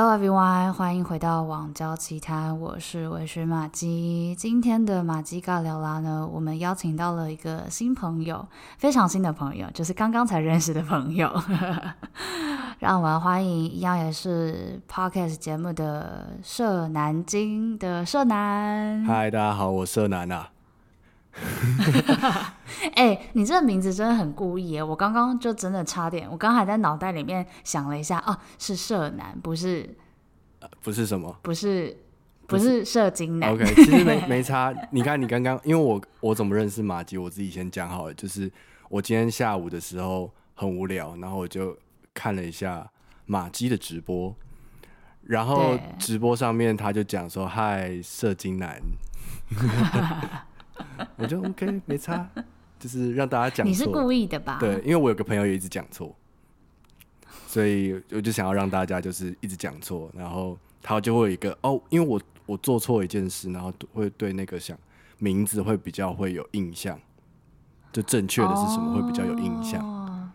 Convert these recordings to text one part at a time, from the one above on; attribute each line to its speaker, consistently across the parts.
Speaker 1: Hello everyone，欢迎回到网交奇谈，我是微醺玛姬。今天的马姬尬聊啦呢，我们邀请到了一个新朋友，非常新的朋友，就是刚刚才认识的朋友。让我们欢迎，一样也是 Podcast 节目的社南京的社男。
Speaker 2: 嗨，大家好，我社男啊。
Speaker 1: 哎、欸，你这个名字真的很故意耶！我刚刚就真的差点，我刚还在脑袋里面想了一下，哦，是社男，不是，
Speaker 2: 呃、不是什么，
Speaker 1: 不是，不是社精男。
Speaker 2: OK，其实没 没差。你看，你刚刚，因为我我怎么认识马姬，我自己先讲好了。就是我今天下午的时候很无聊，然后我就看了一下马姬的直播，然后直播上面他就讲说：“嗨，射精男。”我就 OK，没差，就是让大家讲错。
Speaker 1: 你是故意的吧？
Speaker 2: 对，因为我有个朋友也一直讲错，所以我就想要让大家就是一直讲错，然后他就会有一个哦，因为我我做错一件事，然后会对那个想名字会比较会有印象，就正确的是什么、哦、会比较有印象。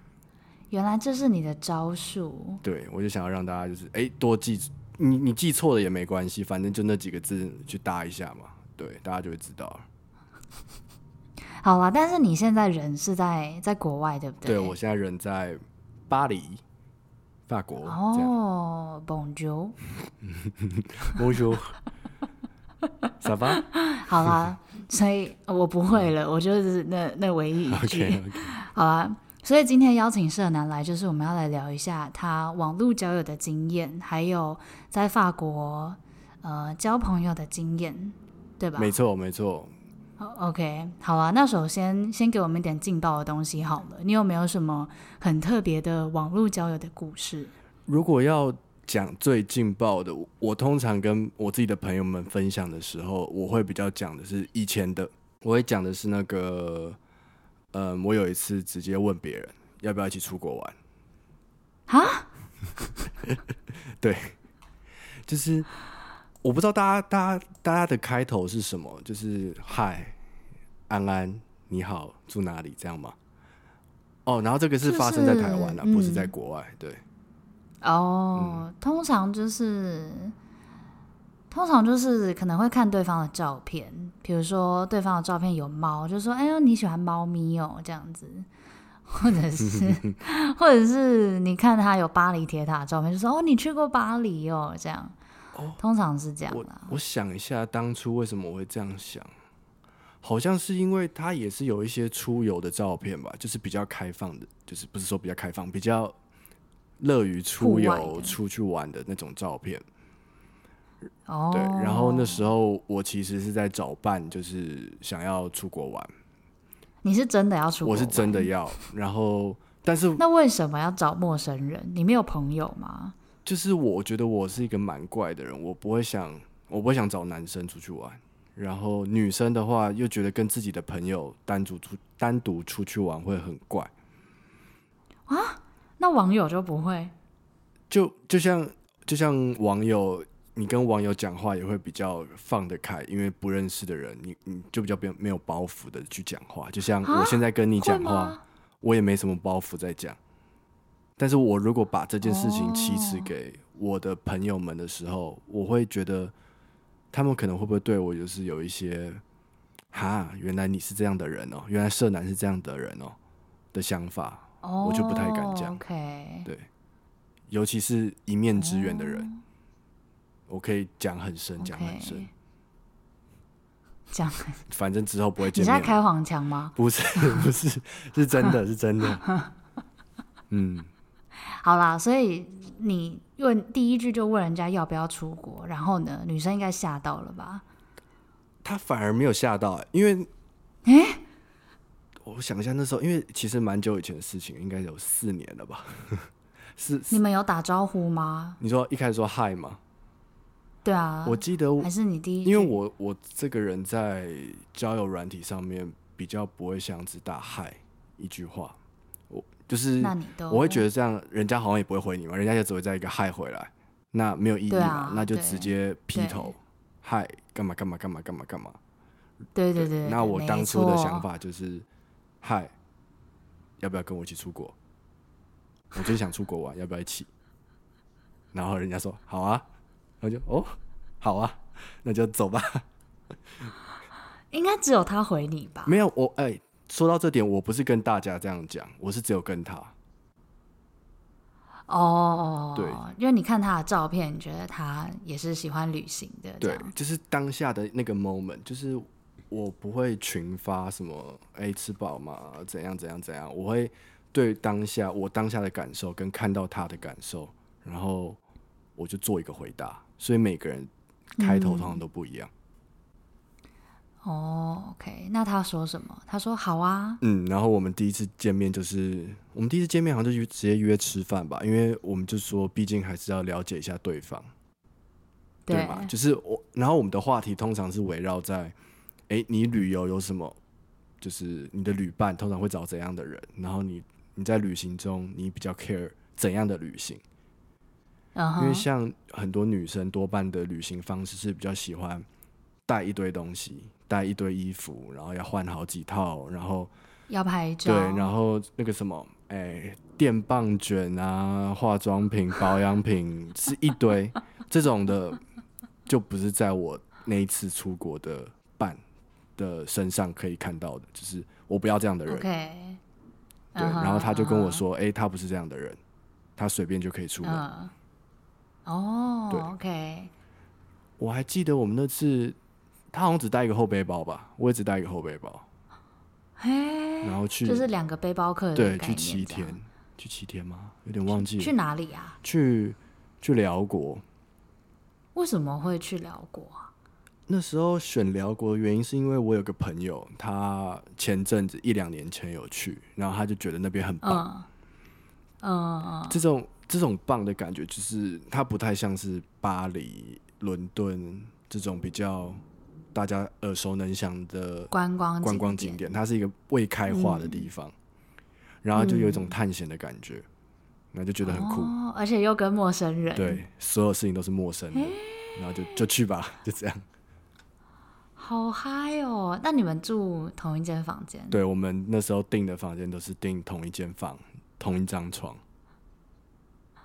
Speaker 1: 原来这是你的招数。
Speaker 2: 对，我就想要让大家就是哎多记，你你记错了也没关系，反正就那几个字去搭一下嘛，对，大家就会知道了。
Speaker 1: 好啦，但是你现在人是在在国外，对不对？
Speaker 2: 对，我现在人在巴黎，法国。
Speaker 1: 哦
Speaker 2: ，Bonjour，Bonjour，Ça va？
Speaker 1: 好啦，所以我不会了，我就是那那唯一一句。Okay, okay. 好啦，所以今天邀请社男来，就是我们要来聊一下他网络交友的经验，还有在法国呃交朋友的经验，对吧？
Speaker 2: 没错，没错。
Speaker 1: OK，好啊。那首先先给我们一点劲爆的东西好了。你有没有什么很特别的网络交友的故事？
Speaker 2: 如果要讲最劲爆的，我通常跟我自己的朋友们分享的时候，我会比较讲的是以前的。我会讲的是那个，嗯，我有一次直接问别人要不要一起出国玩。
Speaker 1: 啊？
Speaker 2: 对，就是。我不知道大家、大家、大家的开头是什么，就是嗨，安安，你好，住哪里？这样吗？哦，然后这个是发生在台湾啊，就是、不是在国外。对。
Speaker 1: 哦，嗯、通常就是，通常就是可能会看对方的照片，比如说对方的照片有猫，就说：“哎呦，你喜欢猫咪哦？”这样子，或者是，或者是你看他有巴黎铁塔的照片，就说：“哦，你去过巴黎哦？”这样。哦，通常是这样的。我
Speaker 2: 我想一下，当初为什么我会这样想？好像是因为他也是有一些出游的照片吧，就是比较开放的，就是不是说比较开放，比较乐于出游、出去玩的那种照片。
Speaker 1: 哦，
Speaker 2: 对。然后那时候我其实是在找伴，就是想要出国玩。
Speaker 1: 你是真的要出国？
Speaker 2: 我是真的要。然后，但是
Speaker 1: 那为什么要找陌生人？你没有朋友吗？
Speaker 2: 就是我觉得我是一个蛮怪的人，我不会想，我不会想找男生出去玩，然后女生的话又觉得跟自己的朋友单独出单独出去玩会很怪
Speaker 1: 啊。那网友就不会？
Speaker 2: 就就像就像网友，你跟网友讲话也会比较放得开，因为不认识的人，你你就比较没有没有包袱的去讲话。就像我现在跟你讲话，我也没什么包袱在讲。但是我如果把这件事情启齿给我的朋友们的时候，oh. 我会觉得他们可能会不会对我就是有一些哈，原来你是这样的人哦，原来社男是这样的人哦的想法，oh, 我就不太敢讲。
Speaker 1: Okay.
Speaker 2: 对，尤其是一面之缘的人，oh. 我可以讲很深，讲很深，
Speaker 1: 讲
Speaker 2: 反正之后不会见面。
Speaker 1: 你在开黄腔吗？
Speaker 2: 不是，不是，是真的，是真的。嗯。
Speaker 1: 好啦，所以你问第一句就问人家要不要出国，然后呢，女生应该吓到了吧？
Speaker 2: 她反而没有吓到，因为，
Speaker 1: 哎、欸，
Speaker 2: 我想一下，那时候因为其实蛮久以前的事情，应该有四年了吧？是
Speaker 1: 你们有打招呼吗？
Speaker 2: 你说一开始说嗨吗？
Speaker 1: 对啊，
Speaker 2: 我记得
Speaker 1: 还是你第一，
Speaker 2: 因为我我这个人在交友软体上面比较不会像只打嗨一句话。就是，我会觉得这样，人家好像也不会回你嘛，人家就只会在一个嗨回来，那没有意义嘛，啊、那就直接劈头，嗨，干嘛干嘛干嘛干嘛干嘛，
Speaker 1: 对对对，对，
Speaker 2: 那我当初的想法就是，嗨，要不要跟我一起出国？我就是想出国玩，要不要一起？然后人家说好啊，然后就哦好啊，那就走吧。
Speaker 1: 应该只有他回你吧？
Speaker 2: 没有我哎、欸，说到这点，我不是跟大家这样讲，我是只有跟他。
Speaker 1: 哦，
Speaker 2: 对，
Speaker 1: 因为你看他的照片，你觉得他也是喜欢旅行的。
Speaker 2: 对，就是当下的那个 moment，就是我不会群发什么哎、欸、吃饱吗？怎样怎样怎样？我会对当下我当下的感受跟看到他的感受，然后我就做一个回答。所以每个人开头通常都不一样。嗯
Speaker 1: 哦、oh，OK，那他说什么？他说好啊。
Speaker 2: 嗯，然后我们第一次见面就是我们第一次见面好像就直接约吃饭吧，因为我们就说毕竟还是要了解一下对方，对，对吧？就是我，然后我们的话题通常是围绕在，哎，你旅游有什么？就是你的旅伴通常会找怎样的人？然后你你在旅行中你比较 care 怎样的旅行？Uh-huh. 因为像很多女生多半的旅行方式是比较喜欢带一堆东西。带一堆衣服，然后要换好几套，然后
Speaker 1: 要拍照，
Speaker 2: 对，然后那个什么，哎、欸，电棒卷啊，化妆品、保养品是一堆，这种的就不是在我那一次出国的伴的身上可以看到的，就是我不要这样的人。
Speaker 1: Okay.
Speaker 2: 对，uh-huh, 然后他就跟我说，哎、uh-huh. 欸，他不是这样的人，他随便就可以出门。
Speaker 1: 哦、uh-huh.
Speaker 2: 对
Speaker 1: ，OK，
Speaker 2: 我还记得我们那次。他好像只带一个后背包吧，我也只带一个后背包，然后去
Speaker 1: 就是两个背包客的
Speaker 2: 对，去七天，去七天吗？有点忘记了。
Speaker 1: 去哪里啊？
Speaker 2: 去去辽国。
Speaker 1: 为什么会去辽国啊？
Speaker 2: 那时候选辽国的原因是因为我有个朋友，他前阵子一两年前有去，然后他就觉得那边很棒。
Speaker 1: 嗯嗯，
Speaker 2: 这种这种棒的感觉，就是它不太像是巴黎、伦敦这种比较。大家耳熟能详的观光观光景点，它是一个未开化的地方，嗯、然后就有一种探险的感觉，然后就觉得很酷，
Speaker 1: 哦，而且又跟陌生人，
Speaker 2: 对，所有事情都是陌生的，然后就就去吧，就这样，
Speaker 1: 好嗨哦！那你们住同一间房间？
Speaker 2: 对，我们那时候订的房间都是订同一间房，同一张床。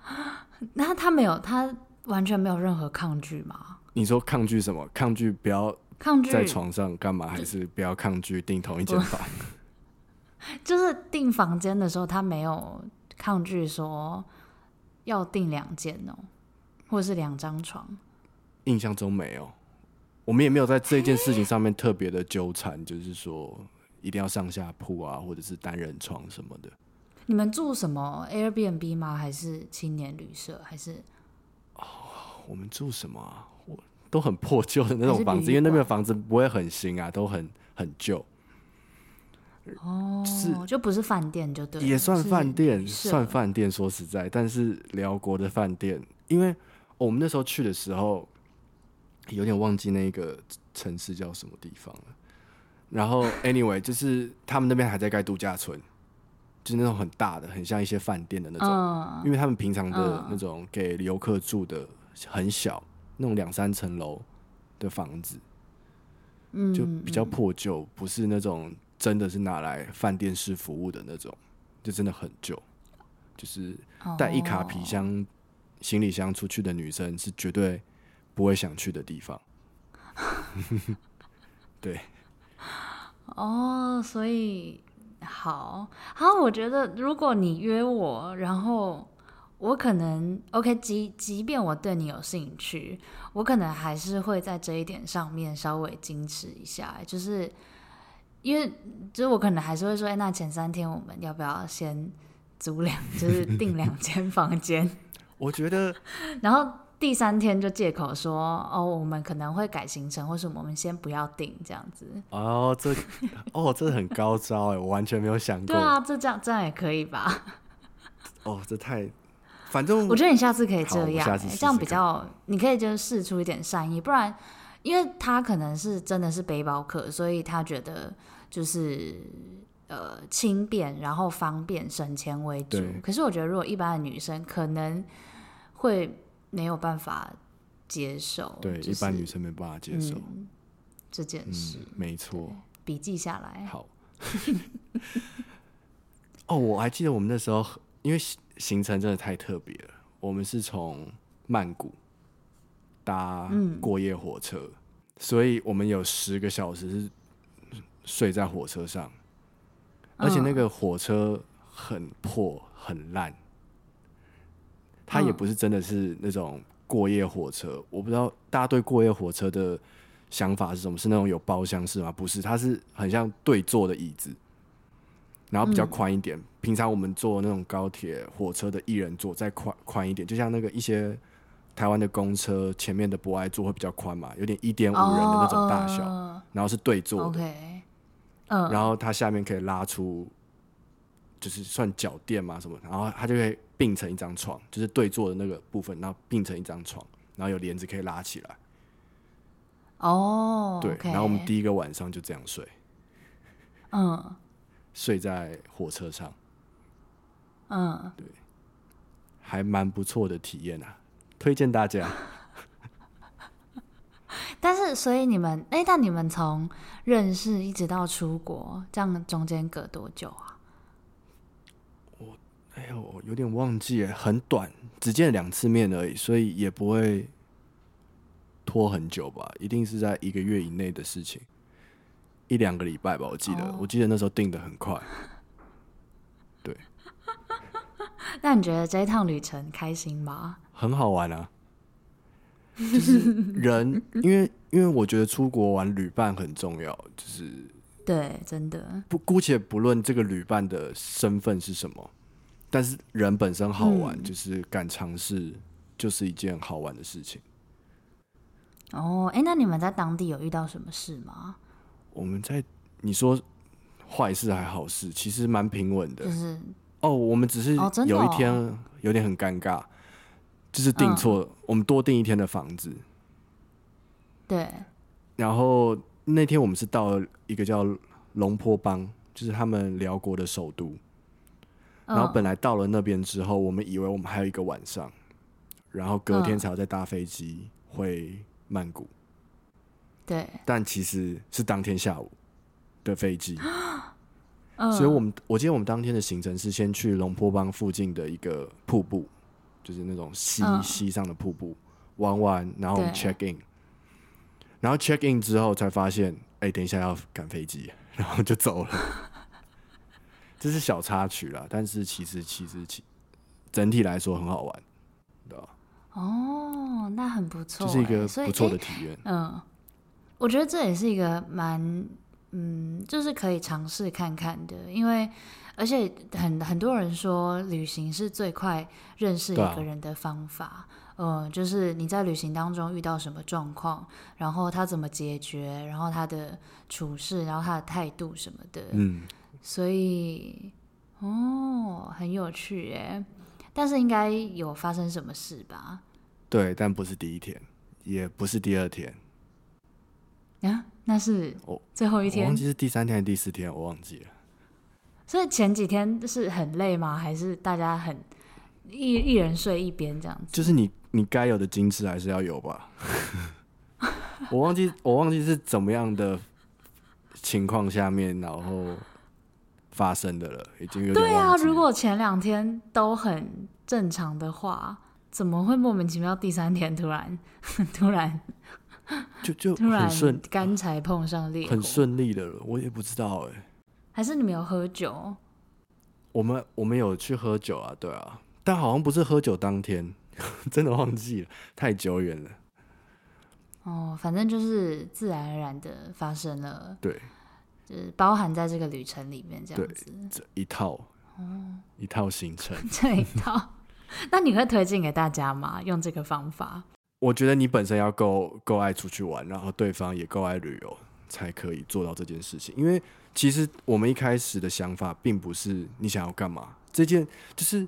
Speaker 1: 那他没有，他完全没有任何抗拒吗？
Speaker 2: 你说抗拒什么？抗拒不要。
Speaker 1: 抗拒
Speaker 2: 在床上干嘛？还是不要抗拒订同一间房？
Speaker 1: 就是订房间的时候，他没有抗拒说要订两间哦，或者是两张床。
Speaker 2: 印象中没有，我们也没有在这件事情上面特别的纠缠，就是说一定要上下铺啊，或者是单人床什么的。
Speaker 1: 你们住什么 Airbnb 吗？还是青年旅社？还是？
Speaker 2: 哦，我们住什么啊？都很破旧的那种房子，因为那边的房子不会很新啊，都很很旧。
Speaker 1: 哦，是就不是饭店就对，
Speaker 2: 也算饭店，算饭店。说实在，但是辽国的饭店，因为我们那时候去的时候，有点忘记那个城市叫什么地方了。然后，anyway，就是他们那边还在盖度假村，就是那种很大的，很像一些饭店的那种。嗯，因为他们平常的那种给游客住的很小。那种两三层楼的房子，嗯，就比较破旧，不是那种真的是拿来饭店式服务的那种，就真的很旧。就是带一卡皮箱、行李箱出去的女生是绝对不会想去的地方。对。
Speaker 1: 哦，所以好好，我觉得如果你约我，然后。我可能 OK，即即便我对你有兴趣，我可能还是会在这一点上面稍微矜持一下，就是因为就是我可能还是会说，哎，那前三天我们要不要先租两，就是订两间房间？
Speaker 2: 我觉得，
Speaker 1: 然后第三天就借口说，哦，我们可能会改行程，或是我们先不要订这样子。
Speaker 2: 哦，这哦，这很高招哎，我完全没有想过。
Speaker 1: 对啊，这这样这样也可以吧？
Speaker 2: 哦，这太。反正
Speaker 1: 我觉得你下次可以这样，
Speaker 2: 试试
Speaker 1: 这样比较，你可以就是试出一点善意，不然，因为他可能是真的是背包客，所以他觉得就是呃轻便，然后方便省钱为主。可是我觉得如果一般的女生可能会没有办法接受，
Speaker 2: 对，
Speaker 1: 就是、
Speaker 2: 一般女生没办法接受、
Speaker 1: 嗯、这件事，
Speaker 2: 嗯、没错，
Speaker 1: 笔记下来。
Speaker 2: 好。哦，我还记得我们那时候因为。行程真的太特别了。我们是从曼谷搭过夜火车，
Speaker 1: 嗯、
Speaker 2: 所以我们有十个小时是睡在火车上，而且那个火车很破很烂，它也不是真的是那种过夜火车。我不知道大家对过夜火车的想法是什么？是那种有包厢式吗？不是，它是很像对坐的椅子。然后比较宽一点，嗯、平常我们坐那种高铁、火车的一人座再宽宽一点，就像那个一些台湾的公车前面的博爱座会比较宽嘛，有点一点五人的那种大小，然后是对坐的，
Speaker 1: 嗯、
Speaker 2: 然后它下面可以拉出，就是算脚垫嘛什么，然后它就会并成一张床，就是对坐的那个部分，然后并成一张床，然后有帘子可以拉起来。
Speaker 1: 哦，
Speaker 2: 对
Speaker 1: ，okay
Speaker 2: 然后我们第一个晚上就这样睡，
Speaker 1: 嗯。
Speaker 2: 睡在火车上，
Speaker 1: 嗯，
Speaker 2: 对，还蛮不错的体验啊，推荐大家。
Speaker 1: 但是，所以你们，哎、欸，但你们从认识一直到出国，这样中间隔多久啊？
Speaker 2: 我，哎呦，我有点忘记，很短，只见两次面而已，所以也不会拖很久吧？一定是在一个月以内的事情。一两个礼拜吧，我记得，oh. 我记得那时候定的很快。对。
Speaker 1: 那你觉得这一趟旅程开心吗？
Speaker 2: 很好玩啊，就是人，因为因为我觉得出国玩旅伴很重要，就是
Speaker 1: 对，真的。
Speaker 2: 不，姑且不论这个旅伴的身份是什么，但是人本身好玩，嗯、就是敢尝试，就是一件好玩的事情。
Speaker 1: 哦，哎，那你们在当地有遇到什么事吗？
Speaker 2: 我们在你说坏事还好事，其实蛮平稳的。
Speaker 1: 就是
Speaker 2: 哦，我们只是有一天有点很尴尬，就是订错，我们多订一天的房子。
Speaker 1: 对。
Speaker 2: 然后那天我们是到了一个叫龙坡邦，就是他们辽国的首都。然后本来到了那边之后，我们以为我们还有一个晚上，然后隔天才要再搭飞机回曼谷。
Speaker 1: 对，
Speaker 2: 但其实是当天下午的飞机，
Speaker 1: 嗯、
Speaker 2: 所以我们我记得我们当天的行程是先去龙坡帮附近的一个瀑布，就是那种溪溪、嗯、上的瀑布玩玩，然后我们 check in，然后 check in 之后才发现，哎、欸，等一下要赶飞机，然后就走了。这是小插曲啦，但是其实其实其整体来说很好玩，对吧？
Speaker 1: 哦，那很不错，
Speaker 2: 这是一个不错的体验，
Speaker 1: 嗯。我觉得这也是一个蛮，嗯，就是可以尝试看看的，因为而且很很多人说旅行是最快认识一个人的方法，嗯、呃，就是你在旅行当中遇到什么状况，然后他怎么解决，然后他的处事，然后他的态度什么的，
Speaker 2: 嗯，
Speaker 1: 所以哦，很有趣耶，但是应该有发生什么事吧？
Speaker 2: 对，但不是第一天，也不是第二天。
Speaker 1: 啊，那是最后一天，
Speaker 2: 我忘记是第三天还是第四天，我忘记了。
Speaker 1: 所以前几天是很累吗？还是大家很一一人睡一边这样子？
Speaker 2: 就是你你该有的矜持还是要有吧。我忘记我忘记是怎么样的情况下面，然后发生的了，已经。
Speaker 1: 对啊，如果前两天都很正常的话，怎么会莫名其妙第三天突然 突然？
Speaker 2: 就就很顺，
Speaker 1: 刚才碰上烈火，
Speaker 2: 很顺利的了。我也不知道哎、欸，
Speaker 1: 还是你们有喝酒？
Speaker 2: 我们我们有去喝酒啊，对啊，但好像不是喝酒当天，真的忘记了，太久远了。
Speaker 1: 哦，反正就是自然而然的发生了，
Speaker 2: 对，
Speaker 1: 就是包含在这个旅程里面这样子，
Speaker 2: 这一套
Speaker 1: 哦，
Speaker 2: 一套行程，
Speaker 1: 这一套。那你会推荐给大家吗？用这个方法？
Speaker 2: 我觉得你本身要够够爱出去玩，然后对方也够爱旅游，才可以做到这件事情。因为其实我们一开始的想法并不是你想要干嘛，这件就是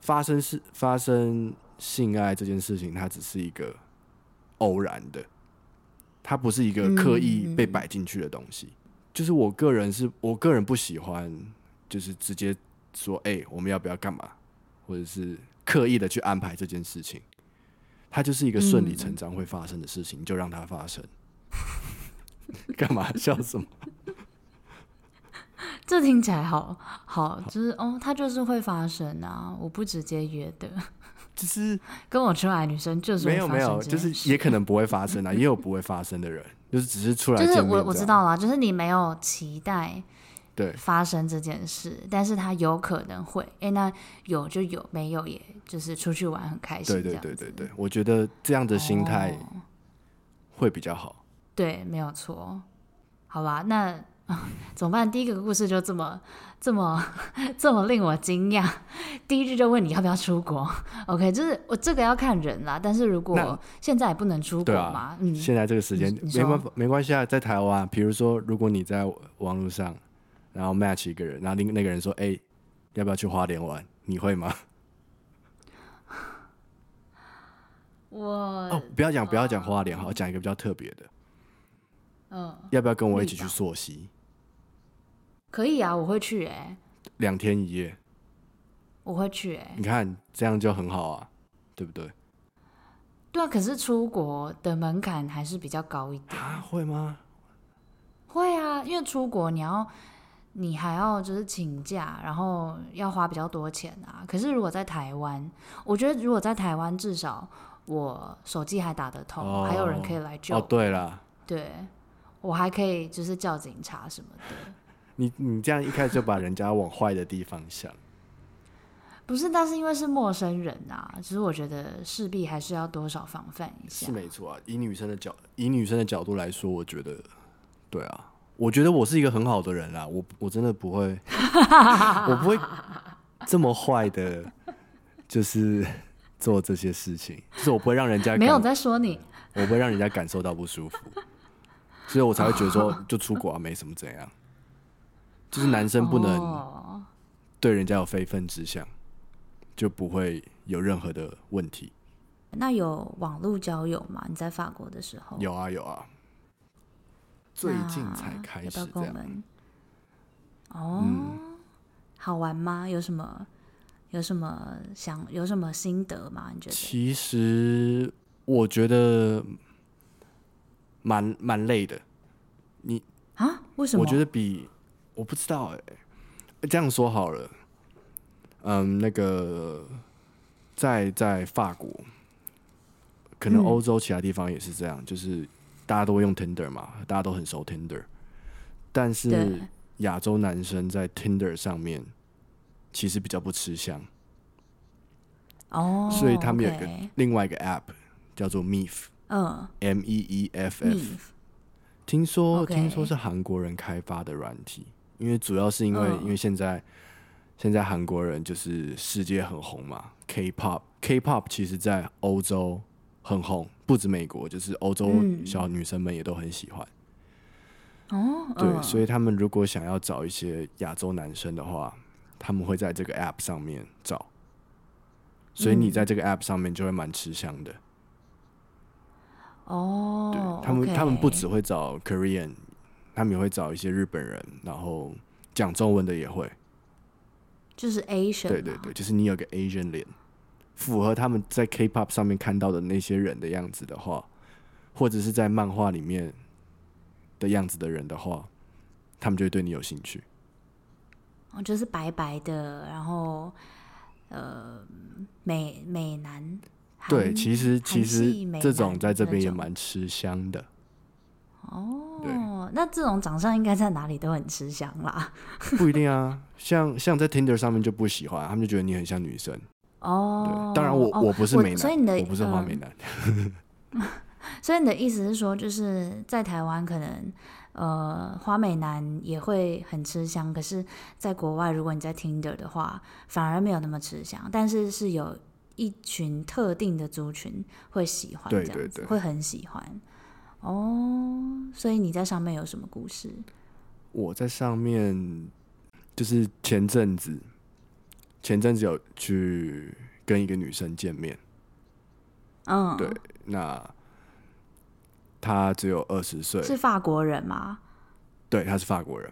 Speaker 2: 发生是发生性爱这件事情，它只是一个偶然的，它不是一个刻意被摆进去的东西。就是我个人是我个人不喜欢，就是直接说，哎、我们要不要干嘛，或者是刻意的去安排这件事情。它就是一个顺理成章会发生的事情，嗯、就让它发生。干嘛笑什么？
Speaker 1: 这听起来好好，就是哦，他就是会发生啊，我不直接约的，
Speaker 2: 就是
Speaker 1: 跟我出来女生就是
Speaker 2: 没有没有，就是也可能不会发生啊，也有不会发生的人，就是只是出来
Speaker 1: 就是我我知道啦，就是你没有期待
Speaker 2: 对
Speaker 1: 发生这件事，但是他有可能会，哎，那有就有，没有也就是出去玩很开心，
Speaker 2: 对对对对对，我觉得这样的心态会比较好，哦、
Speaker 1: 对，没有错，好吧，那。怎么办？第一个故事就这么、这么、这么令我惊讶。第一句就问你要不要出国？OK，就是我这个要看人啦。但是如果现在也不能出国嘛，
Speaker 2: 啊、嗯，现在这个时间没关没关系啊，在台湾，比如说如果你在网络上，然后 match 一个人，然后另那个人说：“哎、欸，要不要去花莲玩？”你会吗？
Speaker 1: 我
Speaker 2: 哦，不要讲不要讲花莲，好，讲一个比较特别的。
Speaker 1: 嗯，
Speaker 2: 要不要跟我一起去溯溪？
Speaker 1: 可以啊，我会去哎、欸，
Speaker 2: 两天一夜，
Speaker 1: 我会去哎、欸。
Speaker 2: 你看这样就很好啊，对不对？
Speaker 1: 对啊，可是出国的门槛还是比较高一点
Speaker 2: 啊，会吗？
Speaker 1: 会啊，因为出国你要你还要就是请假，然后要花比较多钱啊。可是如果在台湾，我觉得如果在台湾，至少我手机还打得通，哦、还有人可以来救。
Speaker 2: 哦，对了，
Speaker 1: 对，我还可以就是叫警察什么的。
Speaker 2: 你你这样一开始就把人家往坏的地方想，
Speaker 1: 不是？但是因为是陌生人啊，其实我觉得势必还是要多少防范一下。
Speaker 2: 是没错啊，以女生的角以女生的角度来说，我觉得，对啊，我觉得我是一个很好的人啦，我我真的不会，我不会这么坏的，就是 做这些事情，就是我不会让人家
Speaker 1: 没有在说你，
Speaker 2: 我不会让人家感受到不舒服，所以我才会觉得说，就出国啊，没什么怎样。就是男生不能对人家有非分之想，就不会有任何的问题。
Speaker 1: 那有网络交友吗？你在法国的时候？
Speaker 2: 有啊有啊，最近才开始这样。
Speaker 1: 哦，嗯、好玩吗？有什么有什么想有什么心得吗？你觉得？
Speaker 2: 其实我觉得蛮蛮累的。你
Speaker 1: 啊？为什么？
Speaker 2: 我觉得比。我不知道哎、欸，这样说好了，嗯，那个在在法国，可能欧洲其他地方也是这样，嗯、就是大家都会用 Tinder 嘛，大家都很熟 Tinder，但是亚洲男生在 Tinder 上面其实比较不吃香，
Speaker 1: 哦，
Speaker 2: 所以他们有一个另外一个 App 叫做 Meef，嗯，M E E F F，听说听说是韩国人开发的软体。因为主要是因为，因为现在现在韩国人就是世界很红嘛，K-pop，K-pop 其实在欧洲很红，不止美国，就是欧洲小女生们也都很喜欢。
Speaker 1: 哦，
Speaker 2: 对，所以他们如果想要找一些亚洲男生的话，他们会在这个 App 上面找，所以你在这个 App 上面就会蛮吃香的。
Speaker 1: 哦，
Speaker 2: 对，他们他们不只会找 Korean。他们也会找一些日本人，然后讲中文的也会，
Speaker 1: 就是 Asian。
Speaker 2: 对对对，就是你有个 Asian 脸，符合他们在 K-pop 上面看到的那些人的样子的话，或者是在漫画里面的样子的人的话，他们就会对你有兴趣。
Speaker 1: 哦，就是白白的，然后呃，美美男。
Speaker 2: 对，其实其实这种在这边也蛮吃香的。
Speaker 1: 哦，那这种长相应该在哪里都很吃香啦。
Speaker 2: 不一定啊，像像在 Tinder 上面就不喜欢，他们就觉得你很像女生。
Speaker 1: 哦，
Speaker 2: 当然我、哦、我不是美男，
Speaker 1: 所以你的
Speaker 2: 我不是花美男。
Speaker 1: 嗯、所以你的意思是说，就是在台湾可能呃花美男也会很吃香，可是在国外如果你在 Tinder 的话，反而没有那么吃香，但是是有一群特定的族群会喜欢这样子，会很喜欢。哦，所以你在上面有什么故事？
Speaker 2: 我在上面就是前阵子，前阵子有去跟一个女生见面。
Speaker 1: 嗯，
Speaker 2: 对，那她只有二十岁，
Speaker 1: 是法国人吗？
Speaker 2: 对，她是法国人，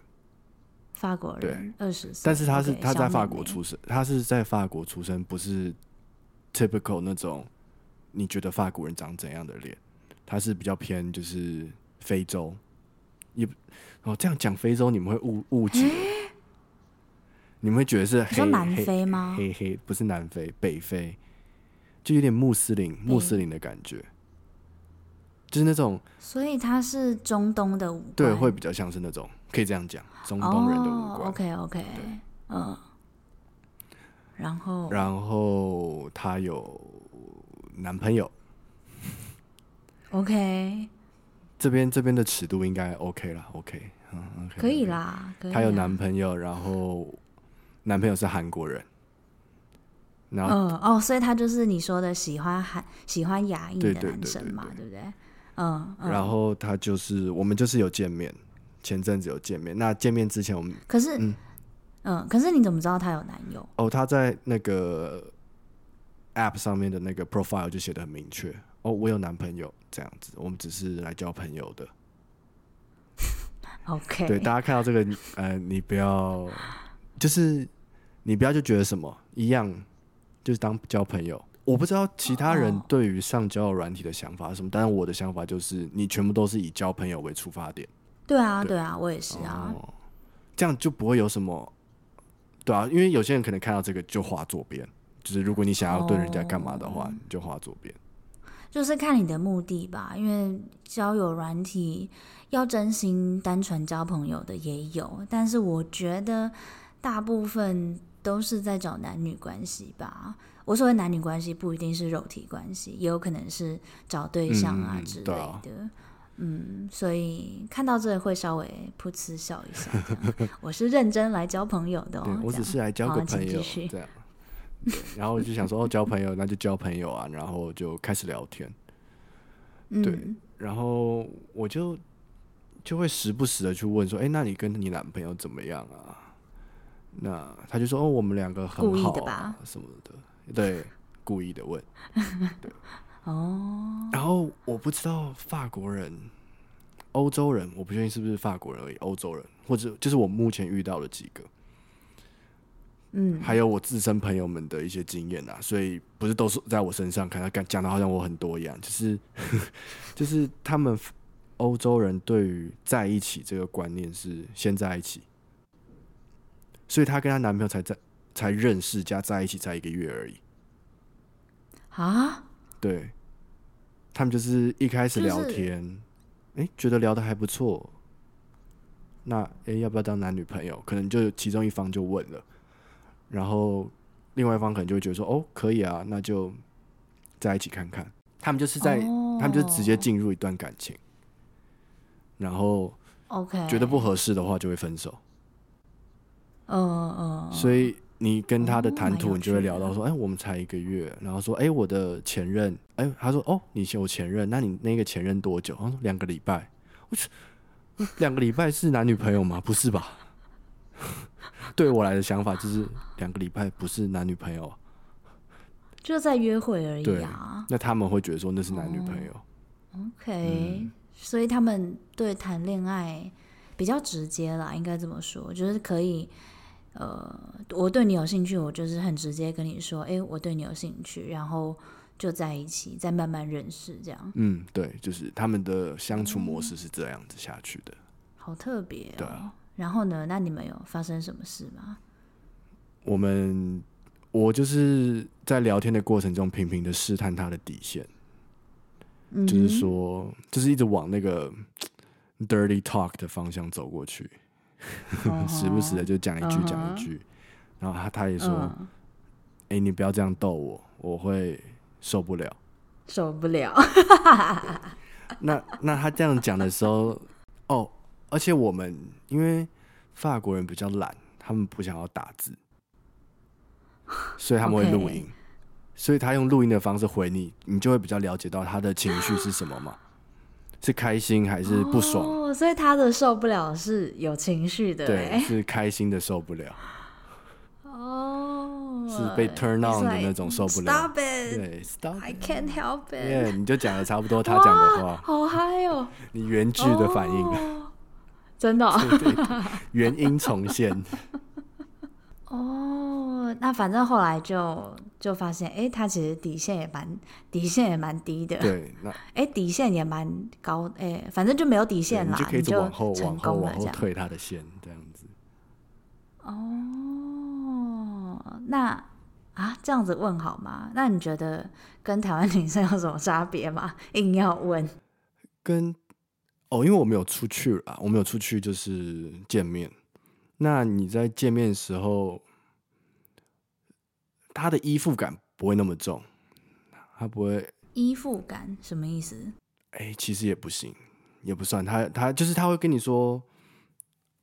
Speaker 1: 法国人，二十岁。
Speaker 2: 但是她是她在法国出生，她是在法国出生，不是 typical 那种你觉得法国人长怎样的脸。她是比较偏就是非洲，也哦这样讲非洲你们会误误解，你们会觉得是黑？
Speaker 1: 说南非吗？
Speaker 2: 黑黑，不是南非，北非，就有点穆斯林穆斯林的感觉，就是那种。
Speaker 1: 所以它是中东的五官，
Speaker 2: 对，会比较像是那种，可以这样讲，中东人的五官。
Speaker 1: Oh, OK OK，嗯。然后，
Speaker 2: 然后她有男朋友。
Speaker 1: OK，
Speaker 2: 这边这边的尺度应该 OK 了，OK，嗯，OK，
Speaker 1: 可以啦。
Speaker 2: 她有男朋友，然后男朋友是韩国人。然后，
Speaker 1: 嗯，哦，所以他就是你说的喜欢韩、喜欢亚裔的男生嘛，对不对？嗯。
Speaker 2: 然后他就是我们就是有见面，前阵子有见面。那见面之前我们
Speaker 1: 可是嗯。嗯，可是你怎么知道他有男友？
Speaker 2: 哦，他在那个 App 上面的那个 profile 就写的很明确。哦，我有男朋友这样子，我们只是来交朋友的。
Speaker 1: OK，
Speaker 2: 对，大家看到这个，呃，你不要，就是你不要就觉得什么一样，就是当交朋友。我不知道其他人对于上交友软体的想法是什么，但是我的想法就是，你全部都是以交朋友为出发点。
Speaker 1: 对啊，对，对啊，我也是啊。
Speaker 2: 哦，这样就不会有什么。对啊，因为有些人可能看到这个就画左边，就是如果你想要对人家干嘛的话，哦、你就画左边。
Speaker 1: 就是看你的目的吧，因为交友软体要真心单纯交朋友的也有，但是我觉得大部分都是在找男女关系吧。我所谓男女关系不一定是肉体关系，也有可能是找对象啊之类的。嗯啊嗯，所以看到这会稍微噗嗤笑一下。我是认真来交朋友的哦，
Speaker 2: 我只是来交个朋友，这样。对，然后我就想说，哦，交朋友那就交朋友啊，然后就开始聊天。对，嗯、然后我就就会时不时的去问说，哎，那你跟你男朋友怎么样啊？那他就说，哦，我们两个很好，故意的吧？什么的，对，故意的问。对。
Speaker 1: 哦，
Speaker 2: 然后我不知道法国人、欧洲人，我不确定是不是法国人而已，欧洲人或者就是我目前遇到的几个，
Speaker 1: 嗯，
Speaker 2: 还有我自身朋友们的一些经验啊，所以不是都是在我身上，看他讲的好像我很多一样，就是 就是他们欧洲人对于在一起这个观念是先在一起，所以她跟她男朋友才在才认识加在一起才一个月而已，
Speaker 1: 啊，
Speaker 2: 对。他们就是一开始聊天，哎、就是欸，觉得聊得还不错，那哎、欸，要不要当男女朋友？可能就其中一方就问了，然后另外一方可能就会觉得说，哦，可以啊，那就在一起看看。他们就是在，哦、他们就直接进入一段感情，然后，OK，觉得不合适的话就会分手。
Speaker 1: 嗯嗯，
Speaker 2: 所以。你跟他的谈吐，你就会聊到说，哎、我们才一个月，然后说，哎、欸，我的前任，哎、欸，他说，哦，你有前任，那你那个前任多久？他说两个礼拜。我去，两个礼拜是男女朋友吗？不是吧？对我来的想法就是两个礼拜不是男女朋友，
Speaker 1: 就在约会而已啊。
Speaker 2: 那他们会觉得说那是男女朋友。
Speaker 1: 哦、OK，、嗯、所以他们对谈恋爱比较直接啦，应该这么说，就是可以。呃，我对你有兴趣，我就是很直接跟你说，哎，我对你有兴趣，然后就在一起，再慢慢认识这样。
Speaker 2: 嗯，对，就是他们的相处模式是这样子下去的。
Speaker 1: 好特别哦。
Speaker 2: 对啊。
Speaker 1: 然后呢？那你们有发生什么事吗？
Speaker 2: 我们，我就是在聊天的过程中，频频的试探他的底线，嗯，就是说，就是一直往那个 dirty talk 的方向走过去。时不时的就讲一句讲一句，uh. 然后他他也说：“哎、uh -huh. 欸，你不要这样逗我，我会受不了，
Speaker 1: 受不了。”
Speaker 2: 那那他这样讲的时候，哦，而且我们因为法国人比较懒，他们不想要打字，所以他们会录音所以他用录音的方式回你，你就会比较了解到他的情绪是什么嘛。是开心还是不爽？
Speaker 1: 哦，所以他的受不了是有情绪的，
Speaker 2: 对，是开心的受不了。
Speaker 1: 哦，
Speaker 2: 是被 turn on 的那种受不了。
Speaker 1: Stop it！
Speaker 2: 对，Stop！I
Speaker 1: can't help it。
Speaker 2: Yeah, 你就讲的差不多他讲的话，
Speaker 1: 好嗨哦！
Speaker 2: 你原句的反应，
Speaker 1: 哦、真的、
Speaker 2: 原音重现。
Speaker 1: 哦，那反正后来就就发现，哎、欸，他其实底线也蛮底线也蛮低的。
Speaker 2: 对，那哎、
Speaker 1: 欸，底线也蛮高，哎、欸，反正就没有底线啦，
Speaker 2: 你就可以往后
Speaker 1: 往后
Speaker 2: 往后退他的线，这样子。
Speaker 1: 哦，那啊，这样子问好吗？那你觉得跟台湾 女生有什么差别吗？硬要问。
Speaker 2: 跟哦，因为我没有出去啦，我没有出去就是见面。那你在见面的时候，他的依附感不会那么重，他不会
Speaker 1: 依附感什么意思？
Speaker 2: 哎、欸，其实也不行，也不算。他他就是他会跟你说，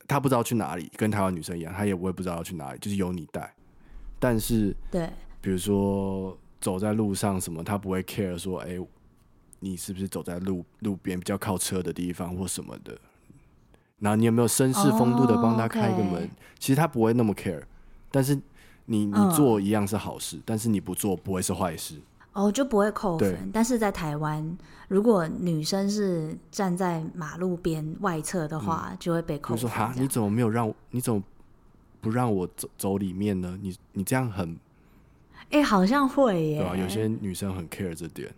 Speaker 2: 他不知道去哪里，跟台湾女生一样，他也不会不知道要去哪里，就是由你带。但是
Speaker 1: 对，
Speaker 2: 比如说走在路上什么，他不会 care 说，哎、欸。你是不是走在路路边比较靠车的地方或什么的？然后你有没有绅士风度的帮他开一个门？Oh. 其实他不会那么 care，但是你你做一样是好事，嗯、但是你不做不会是坏事。
Speaker 1: 哦，oh, 就不会扣分。但是在台湾，如果女生是站在马路边外侧的话，嗯、就会被扣分。说哈，
Speaker 2: 你怎么没有让？你怎么不让我走走里面呢？你你这样很……
Speaker 1: 哎、欸，好像会耶。
Speaker 2: 对啊，有些女生很 care 这点。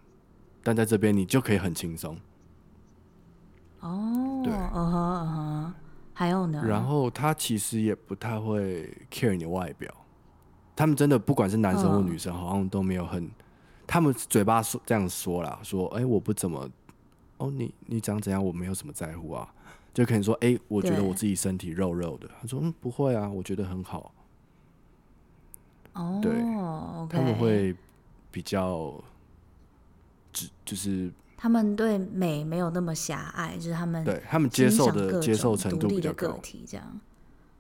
Speaker 2: 但在这边你就可以很轻松
Speaker 1: 哦，对，嗯哼嗯哼，还有呢。
Speaker 2: 然后他其实也不太会 care 你的外表，他们真的不管是男生或女生，好像都没有很，他们嘴巴说这样说啦，说哎、欸、我不怎么，哦你你长怎样我没有什么在乎啊，就可能说哎、欸、我觉得我自己身体肉肉的，他说嗯不会啊，我觉得很好。
Speaker 1: 哦，
Speaker 2: 对
Speaker 1: ，okay、
Speaker 2: 他们会比较。只就是
Speaker 1: 他们对美没有那么狭隘，就是他们
Speaker 2: 对他们接受的接受程度比较高，
Speaker 1: 这样。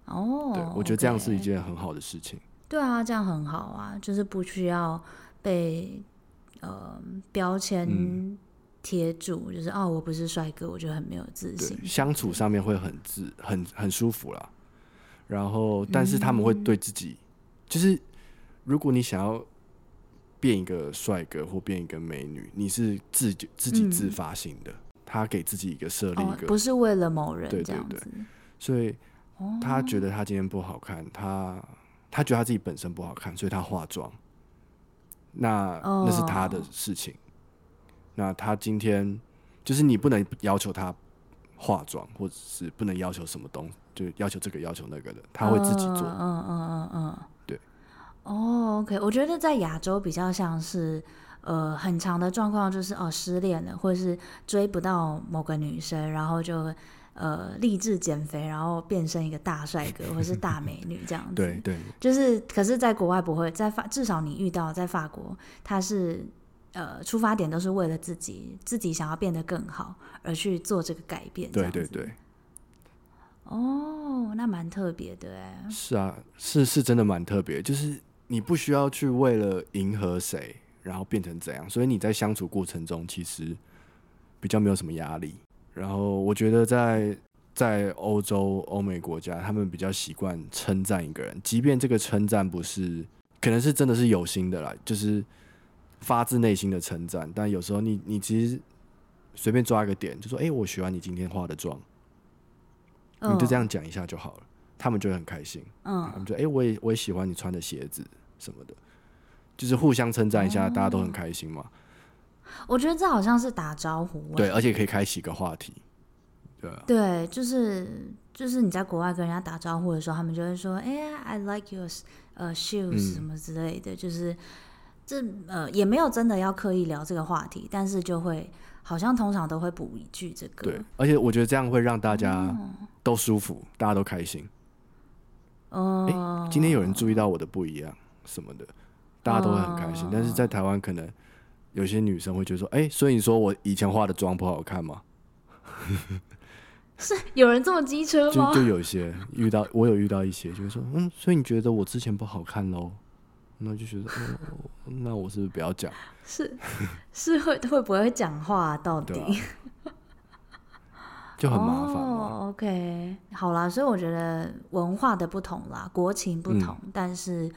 Speaker 1: 哦，
Speaker 2: 对，我觉得这样是一件很好的事情。
Speaker 1: 对啊，这样很好啊，就是不需要被呃标签贴住，嗯、就是哦，我不是帅哥，我就很没有自信。
Speaker 2: 相处上面会很自很很舒服啦。然后，但是他们会对自己，嗯、就是如果你想要。变一个帅哥或变一个美女，你是自己自己自发性的，嗯、他给自己一个设立一个、哦，
Speaker 1: 不是为了某人，
Speaker 2: 对对对，所以他觉得他今天不好看，他他觉得他自己本身不好看，所以他化妆，那、哦、那是他的事情。那他今天就是你不能要求他化妆，或者是不能要求什么东西，就要求这个要求那个的，他会自己做，
Speaker 1: 嗯嗯嗯嗯。嗯嗯哦、oh，OK，我觉得在亚洲比较像是，呃，很长的状况就是哦失恋了，或者是追不到某个女生，然后就呃励志减肥，然后变身一个大帅哥或是大美女这样子。
Speaker 2: 对对。
Speaker 1: 就是，可是，在国外不会，在法至少你遇到在法国，他是呃出发点都是为了自己，自己想要变得更好而去做这个改变。对对对。哦，那蛮特别的哎。
Speaker 2: 是啊，是是真的蛮特别，就是。你不需要去为了迎合谁，然后变成怎样，所以你在相处过程中其实比较没有什么压力。然后我觉得在在欧洲、欧美国家，他们比较习惯称赞一个人，即便这个称赞不是，可能是真的是有心的啦，就是发自内心的称赞。但有时候你你其实随便抓一个点，就说：“哎，我喜欢你今天化的妆。”你就这样讲一下就好了。他们就会很开心，嗯，他们就哎、欸，我也我也喜欢你穿的鞋子什么的，就是互相称赞一下，大家都很开心嘛。
Speaker 1: 我觉得这好像是打招呼，
Speaker 2: 对，而且可以开启一个话题，对啊，
Speaker 1: 对，就是就是你在国外跟人家打招呼的时候，他们就会说，哎呀，I like your 呃 shoes 什么之类的，嗯、就是这呃也没有真的要刻意聊这个话题，但是就会好像通常都会补一句这个，
Speaker 2: 对，而且我觉得这样会让大家都舒服，嗯、大家都开心。
Speaker 1: 哦、
Speaker 2: 欸，今天有人注意到我的不一样什么的，大家都会很开心。哦、但是在台湾，可能有些女生会觉得说：“哎、欸，所以你说我以前化的妆不好看吗？”
Speaker 1: 是有人这么机车吗？
Speaker 2: 就就有些遇到，我有遇到一些，就是说：“嗯，所以你觉得我之前不好看喽？”那就觉得，哦，那我是不是不要讲？
Speaker 1: 是是会会不会讲话到底？
Speaker 2: 就很麻烦。
Speaker 1: 哦，OK，好啦，所以我觉得文化的不同啦，国情不同，嗯、但是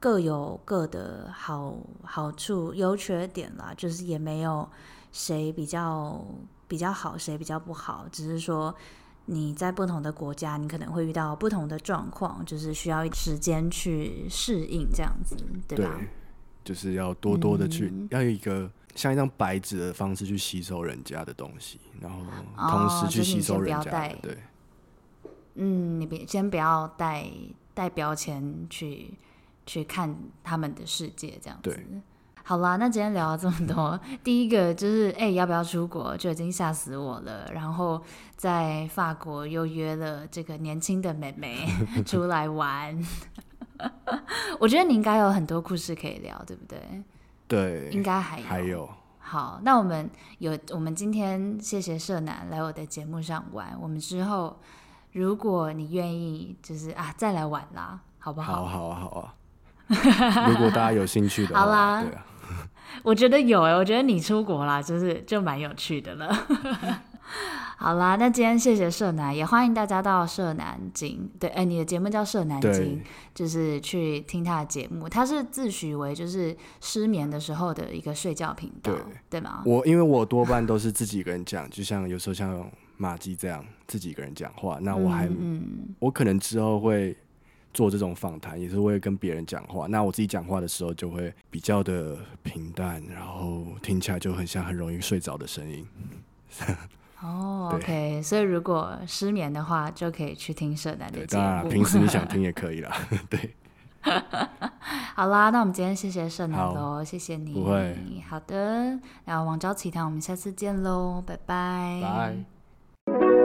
Speaker 1: 各有各的好好处、优缺点啦，就是也没有谁比较比较好，谁比较不好，只是说你在不同的国家，你可能会遇到不同的状况，就是需要时间去适应这样子，对吧？对，
Speaker 2: 就是要多多的去，嗯、要有一个。像一张白纸的方式去吸收人家的东西，然后同时去吸收人家的。哦、对，
Speaker 1: 嗯，你别先不要带带标签去去看他们的世界，这样子。好啦，那今天聊了这么多，第一个就是哎、欸，要不要出国就已经吓死我了。然后在法国又约了这个年轻的妹妹 出来玩，我觉得你应该有很多故事可以聊，对不对？
Speaker 2: 对，
Speaker 1: 应该还有
Speaker 2: 还有。
Speaker 1: 好，那我们有我们今天谢谢社男来我的节目上玩，我们之后如果你愿意，就是啊再来玩啦，好不好？
Speaker 2: 好啊，好啊。如果大家有兴趣的话，
Speaker 1: 好啦，
Speaker 2: 对啊。
Speaker 1: 我觉得有哎、欸，我觉得你出国啦，就是就蛮有趣的了。好啦，那今天谢谢社男，也欢迎大家到社南京。对，哎、欸，你的节目叫社南京，就是去听他的节目。他是自诩为就是失眠的时候的一个睡觉频道，对，对吗？
Speaker 2: 我因为我多半都是自己一个人讲，就像有时候像马基这样自己一个人讲话。那我还，嗯，我可能之后会。做这种访谈也是会跟别人讲话，那我自己讲话的时候就会比较的平淡，然后听起来就很像很容易睡着的声音。
Speaker 1: 哦、oh,，OK，所以如果失眠的话，就可以去听社男的节目。当然，
Speaker 2: 平时你想听也可以啦。对，
Speaker 1: 好啦，那我们今天谢谢社男喽，谢谢你。
Speaker 2: 不会。
Speaker 1: 好的，然后网交奇谈，我们下次见喽，拜拜。
Speaker 2: 拜。